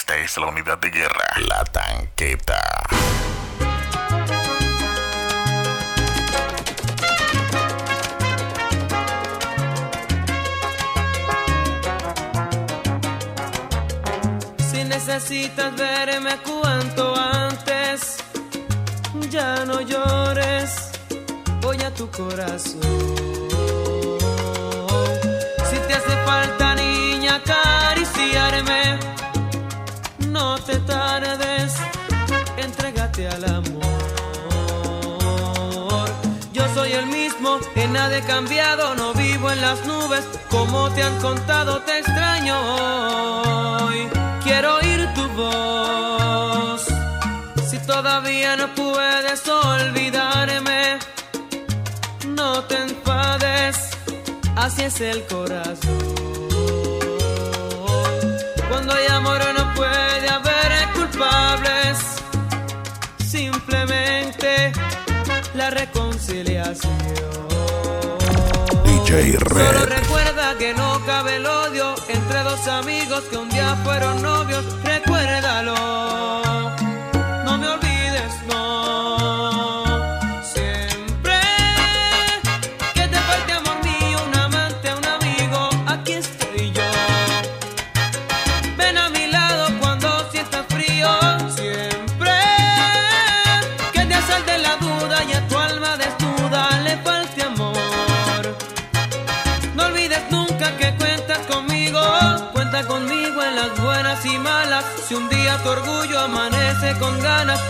Esta es la unidad de guerra, la tanqueta. Si necesitas verme cuanto antes, ya no llores, voy a tu corazón. Si te hace falta, niña, acariciarme no te tardes, entrégate al amor. Yo soy el mismo, en nada he cambiado, no vivo en las nubes, como te han contado, te extraño hoy. Quiero oír tu voz, si todavía no puedes olvidarme, no te enfades, así es el corazón. Cuando hay amor no puede haber culpables, simplemente la reconciliación. DJ Red. Solo recuerda que no cabe el odio entre dos amigos que un día fueron novios, recuérdalo. tu orgullo amanece con ganas.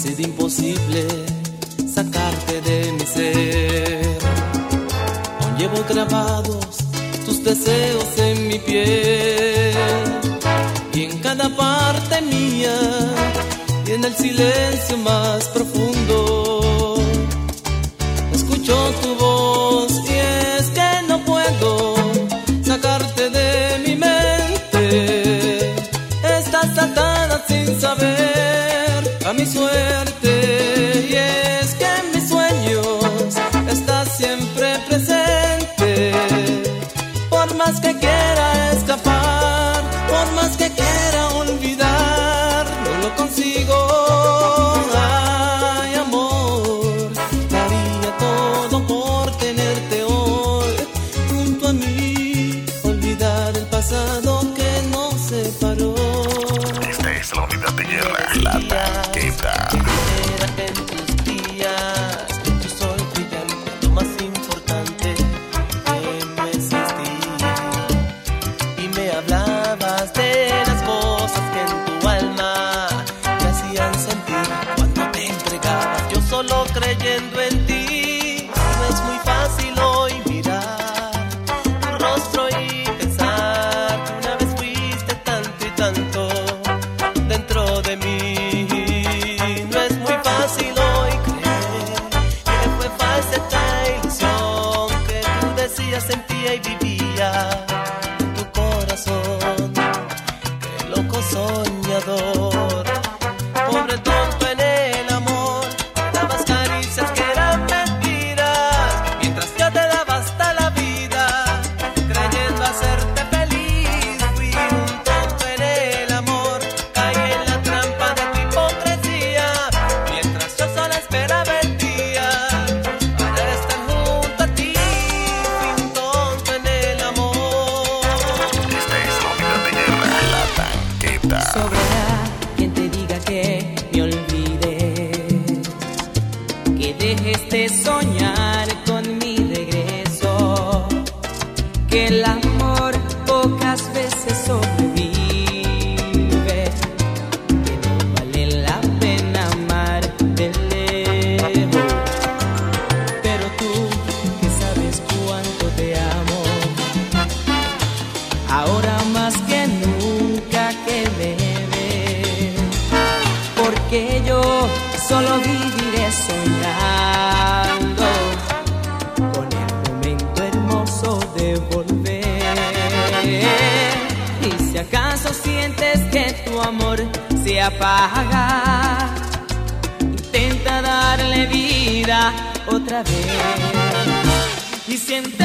ha sido imposible sacarte de mi ser. Aún llevo grabados tus deseos en mi piel. Y en cada parte mía y en el silencio más profundo. Escucho tu voz. sobre paga. Intenta darle vida otra vez. Y siente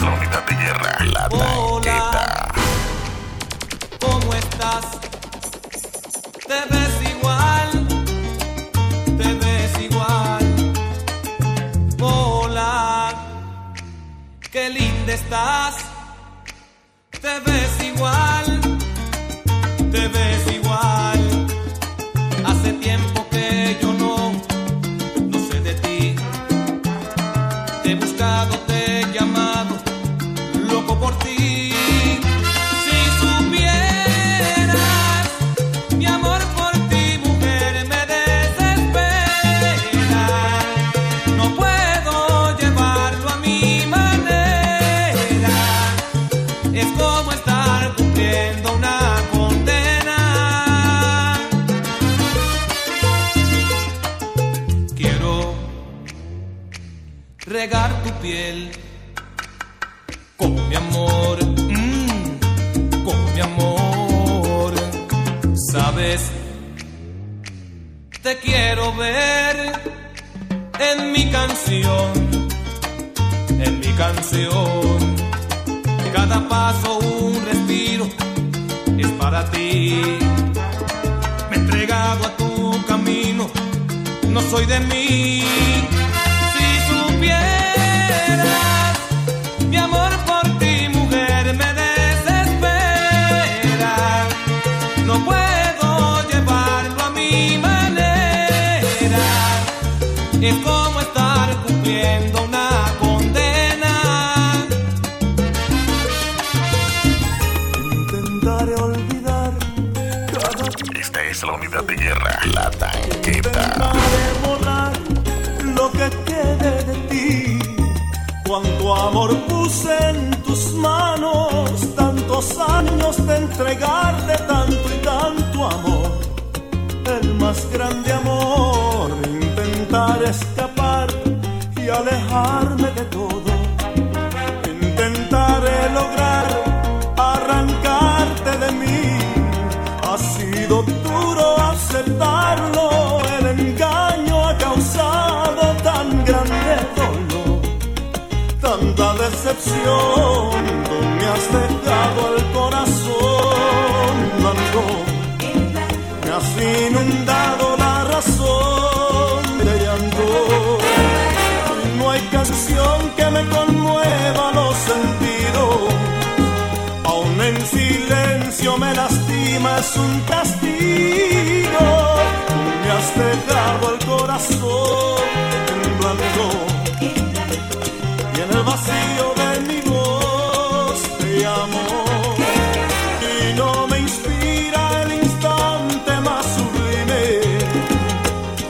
La Hola, ¿Cómo estás? Te ves igual. Te ves igual. Hola. Qué linda estás. Te ves igual. Te quiero ver en mi canción, en mi canción. Cada paso, un respiro es para ti. Me he entregado a tu camino, no soy de mí. Si supieras, mi amor. es como estar cumpliendo una condena. Intentaré olvidar. Cada... Esta es la unidad de guerra, la tanqueta. Intentaré volar lo que quede de ti. Cuanto amor puse en tus manos, tantos años de entregarte tanto y tanto intentar escapar y alejarme de todo. Intentaré lograr arrancarte de mí. Ha sido duro aceptarlo, el engaño ha causado tan grande dolor, tanta decepción. me lastima es un castigo. Me has dejado el corazón temblando y en el vacío de mi voz te amo. Y no me inspira el instante más sublime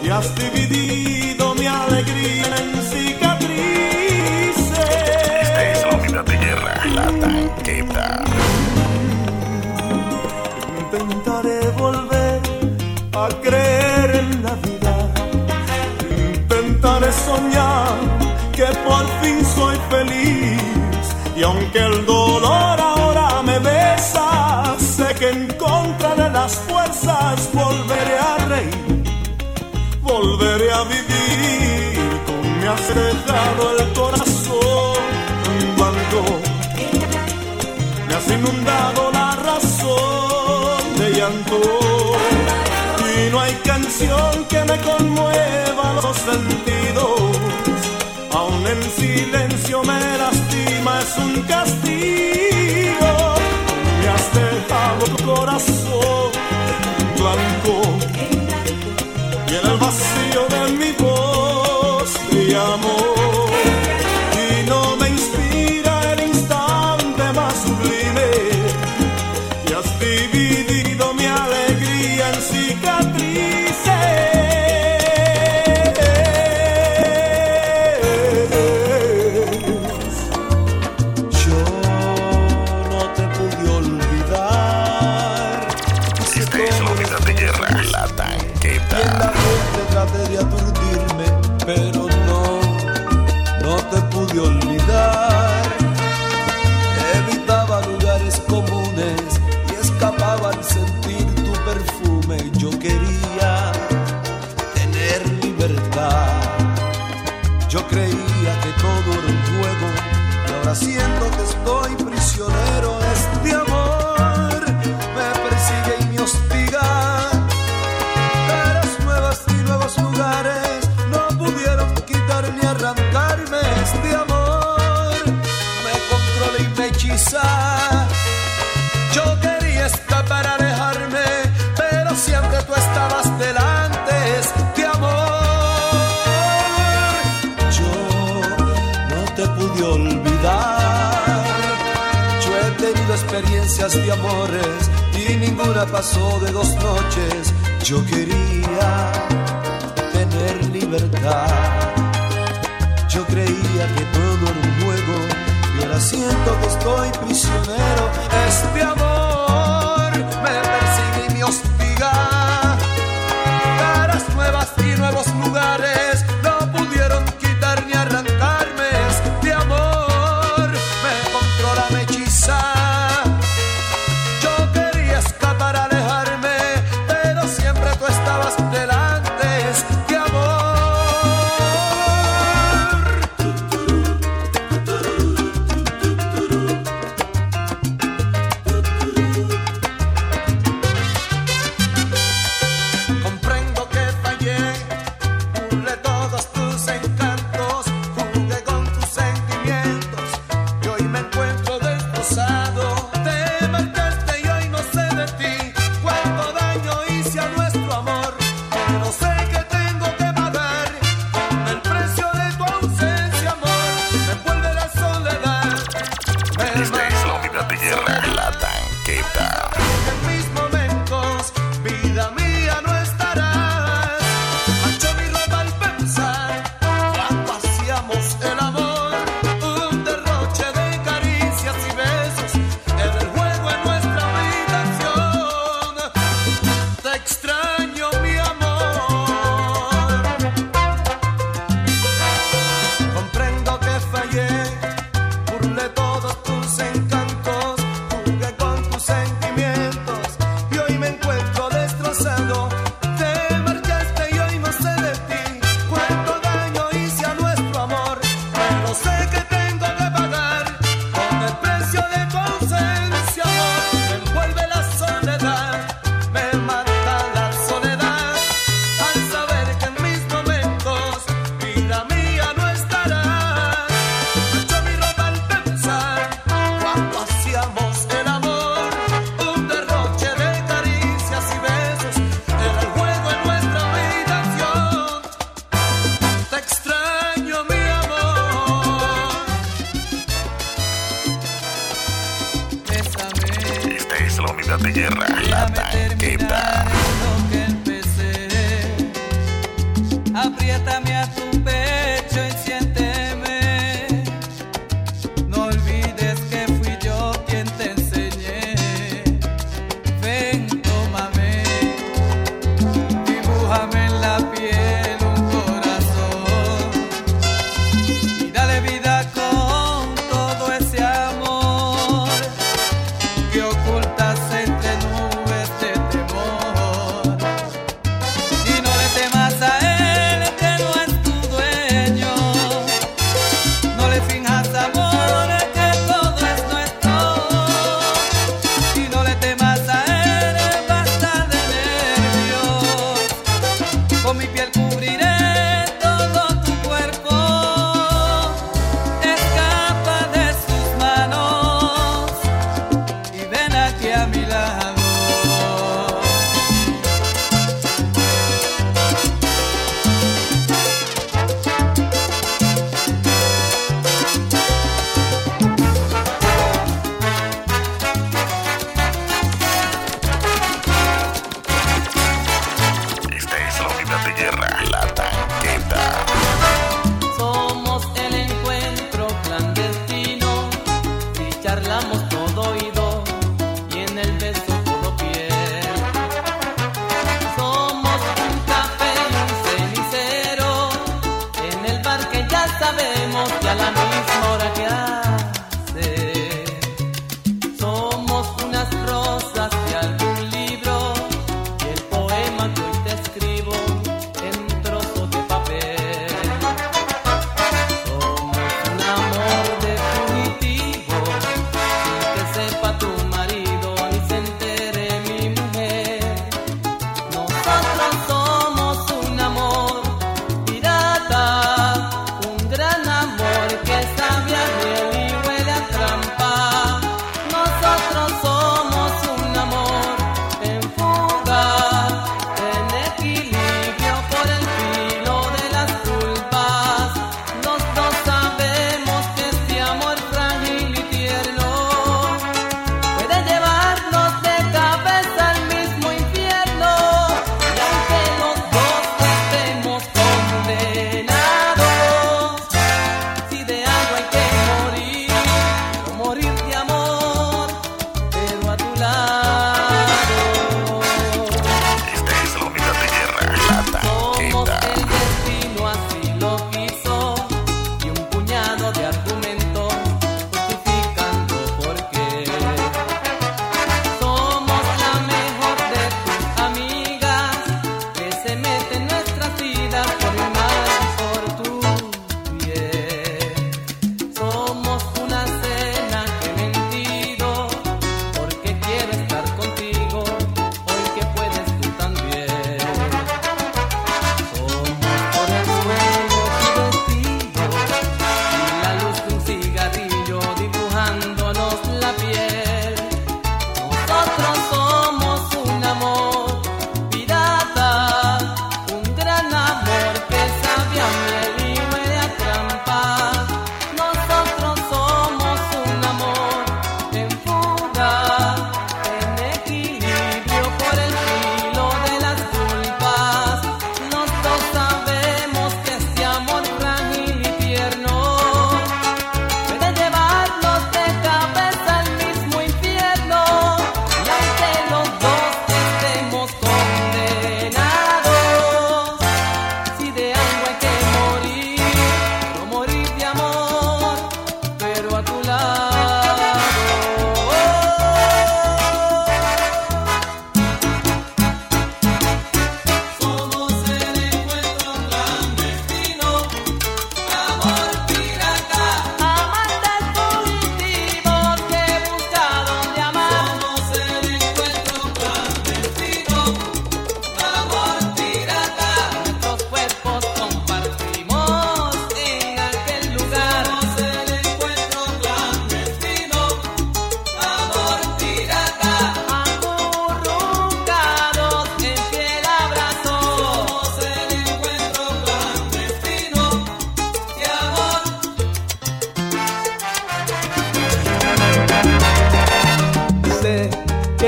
y has dividido mi alegría en cicatrices. Esta es la unidad de guerra, la tanqueta. a creer en la vida. Intentaré soñar que por fin soy feliz. Y aunque el dolor ahora me besa, sé que encontraré las fuerzas, volveré a reír, volveré a vivir. Me has dejado el corazón en blanco, me has inundado la razón de llanto. Y no hay canción que me conmueva los sentidos, aún en silencio me lastima, es un castigo. Me has dejado tu corazón. experiencias de amores y ninguna pasó de dos noches. Yo quería tener libertad. Yo creía que todo era un juego y ahora siento que estoy prisionero. Este amor me persigue y me hostiga. Caras nuevas y nuevos lugares.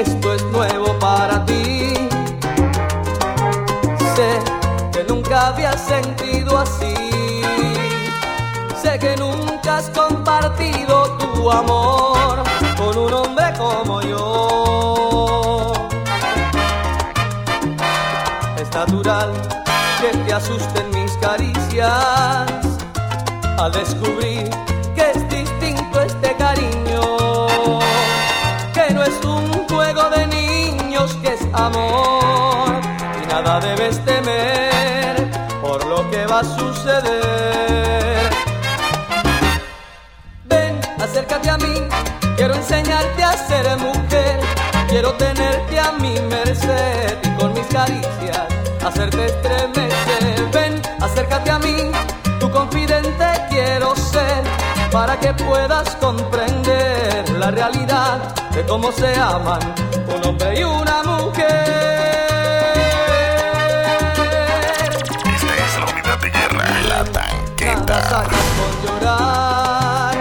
esto es nuevo para ti. Sé que nunca había sentido así. Sé que nunca has compartido tu amor con un hombre como yo. Es natural que te asusten mis caricias al descubrir amor y nada debes temer por lo que va a suceder. Ven, acércate a mí, quiero enseñarte a ser mujer, quiero tenerte a mi merced y con mis caricias hacerte estremecer. Ven, acércate a mí, tu confidente quiero ser para que puedas comprender la realidad de cómo se aman un hombre y una mujer. las hagas con llorar.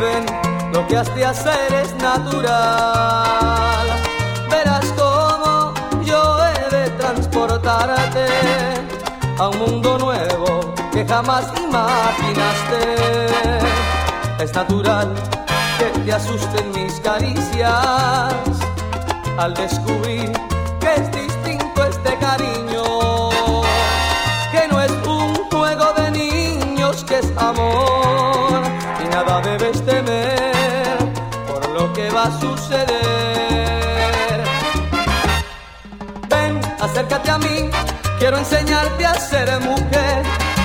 Ven, lo que has de hacer es natural. Verás cómo yo he de transportarte a un mundo nuevo que jamás imaginaste. Es natural que te asusten mis caricias al descubrir suceder. Ven, acércate a mí, quiero enseñarte a ser mujer.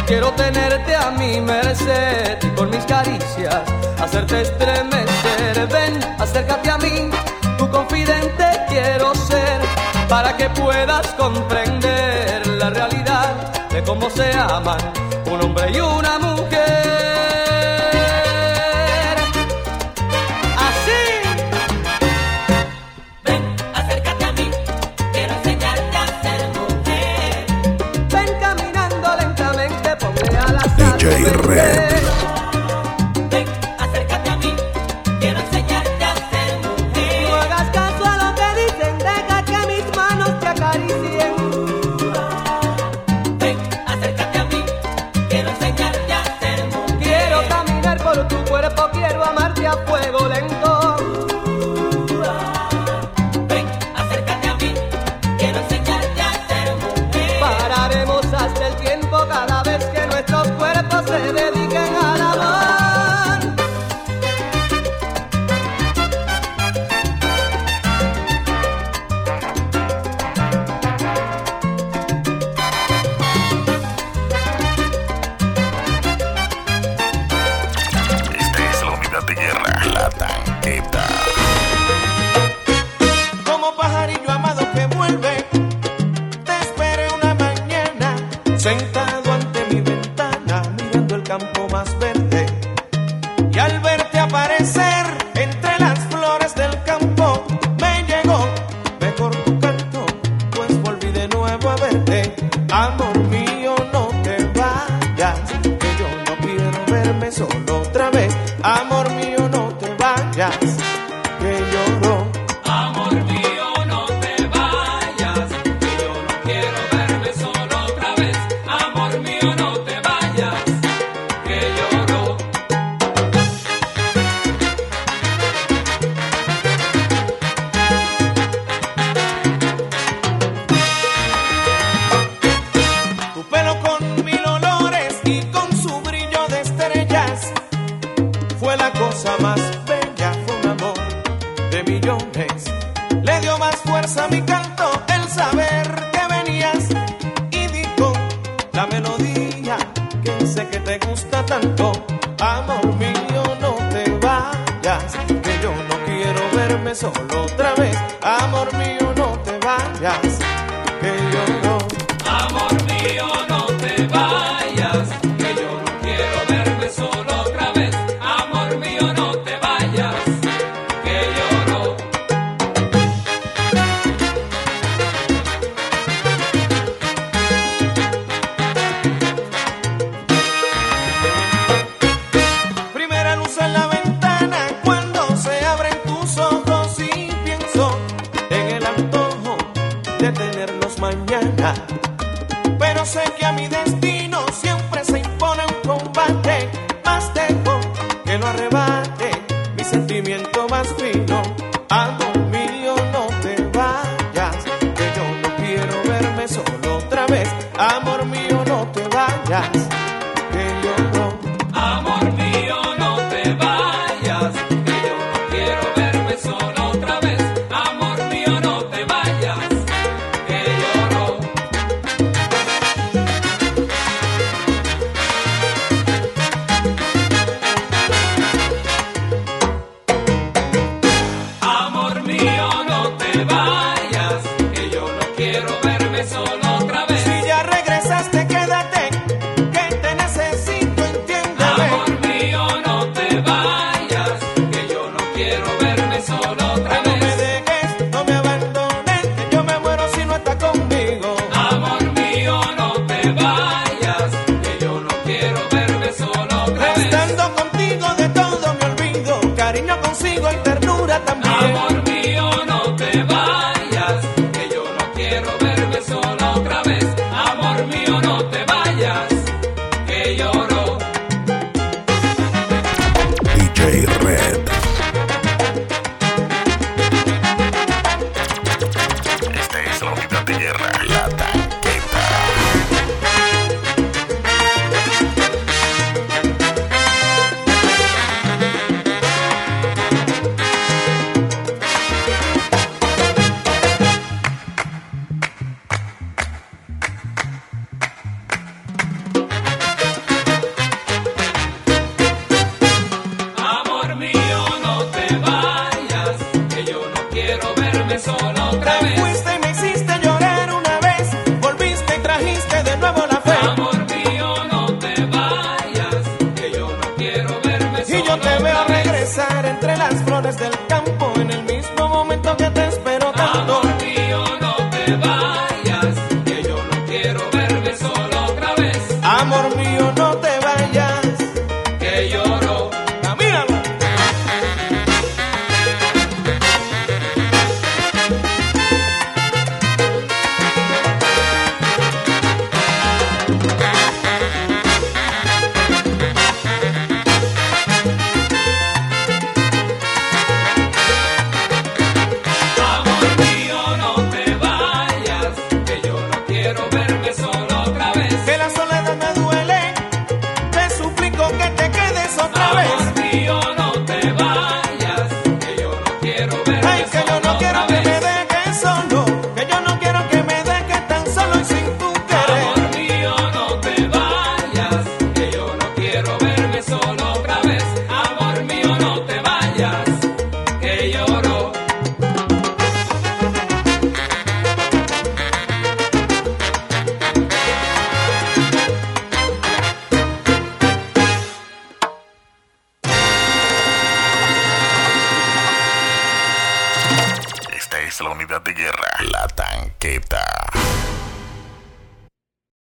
Quiero tenerte a mi merced y con mis caricias hacerte estremecer. Ven, acércate a mí, tu confidente quiero ser para que puedas comprender la realidad de cómo se aman un hombre y una mujer. más fuerza mi canto el saber que venías y dijo la melodía que sé que te gusta tanto. Amor mío, no te vayas, que yo no quiero verme solo otra vez. Amor mío, no te vayas. Yes. DJ Red.